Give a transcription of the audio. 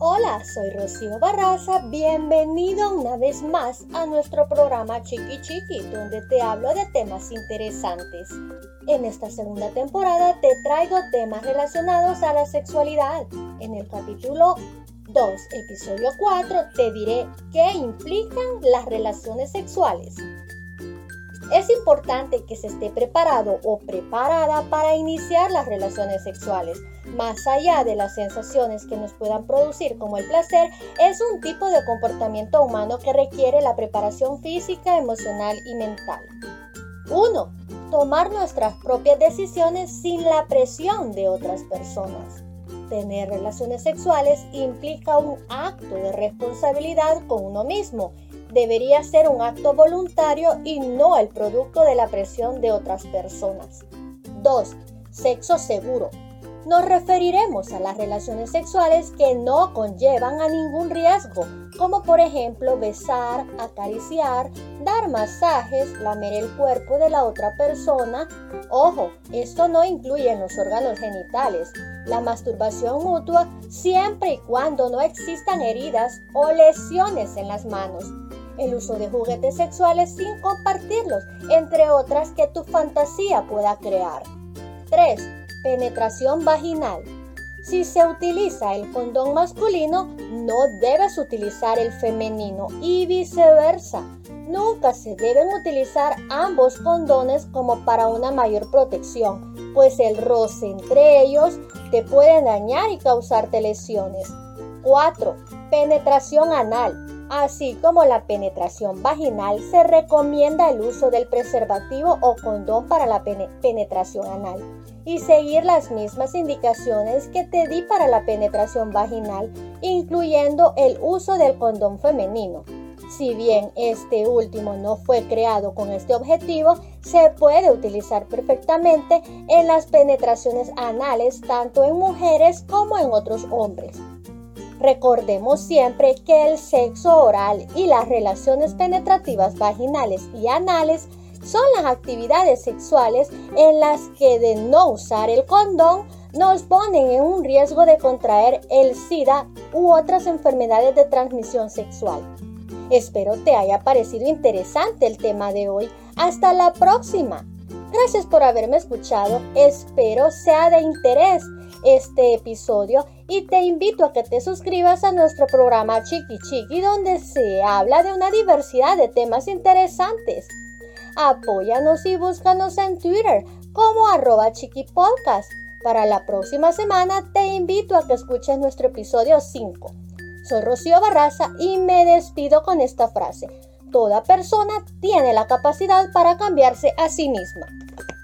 Hola, soy Rocío Barraza. Bienvenido una vez más a nuestro programa Chiqui Chiqui, donde te hablo de temas interesantes. En esta segunda temporada te traigo temas relacionados a la sexualidad. En el capítulo 2, episodio 4, te diré qué implican las relaciones sexuales. Es importante que se esté preparado o preparada para iniciar las relaciones sexuales. Más allá de las sensaciones que nos puedan producir como el placer, es un tipo de comportamiento humano que requiere la preparación física, emocional y mental. 1. Tomar nuestras propias decisiones sin la presión de otras personas. Tener relaciones sexuales implica un acto de responsabilidad con uno mismo debería ser un acto voluntario y no el producto de la presión de otras personas. 2. Sexo seguro. Nos referiremos a las relaciones sexuales que no conllevan a ningún riesgo, como por ejemplo besar, acariciar, dar masajes, lamer el cuerpo de la otra persona. Ojo, esto no incluye los órganos genitales. La masturbación mutua siempre y cuando no existan heridas o lesiones en las manos el uso de juguetes sexuales sin compartirlos, entre otras que tu fantasía pueda crear. 3. Penetración vaginal. Si se utiliza el condón masculino, no debes utilizar el femenino y viceversa. Nunca se deben utilizar ambos condones como para una mayor protección, pues el roce entre ellos te puede dañar y causarte lesiones. 4. Penetración anal. Así como la penetración vaginal, se recomienda el uso del preservativo o condón para la penetración anal y seguir las mismas indicaciones que te di para la penetración vaginal, incluyendo el uso del condón femenino. Si bien este último no fue creado con este objetivo, se puede utilizar perfectamente en las penetraciones anales tanto en mujeres como en otros hombres. Recordemos siempre que el sexo oral y las relaciones penetrativas vaginales y anales son las actividades sexuales en las que de no usar el condón nos ponen en un riesgo de contraer el SIDA u otras enfermedades de transmisión sexual. Espero te haya parecido interesante el tema de hoy. Hasta la próxima. Gracias por haberme escuchado. Espero sea de interés este episodio y te invito a que te suscribas a nuestro programa Chiqui Chiqui donde se habla de una diversidad de temas interesantes. Apóyanos y búscanos en Twitter como arroba chiquipodcast. Para la próxima semana te invito a que escuches nuestro episodio 5. Soy Rocío Barraza y me despido con esta frase. Toda persona tiene la capacidad para cambiarse a sí misma.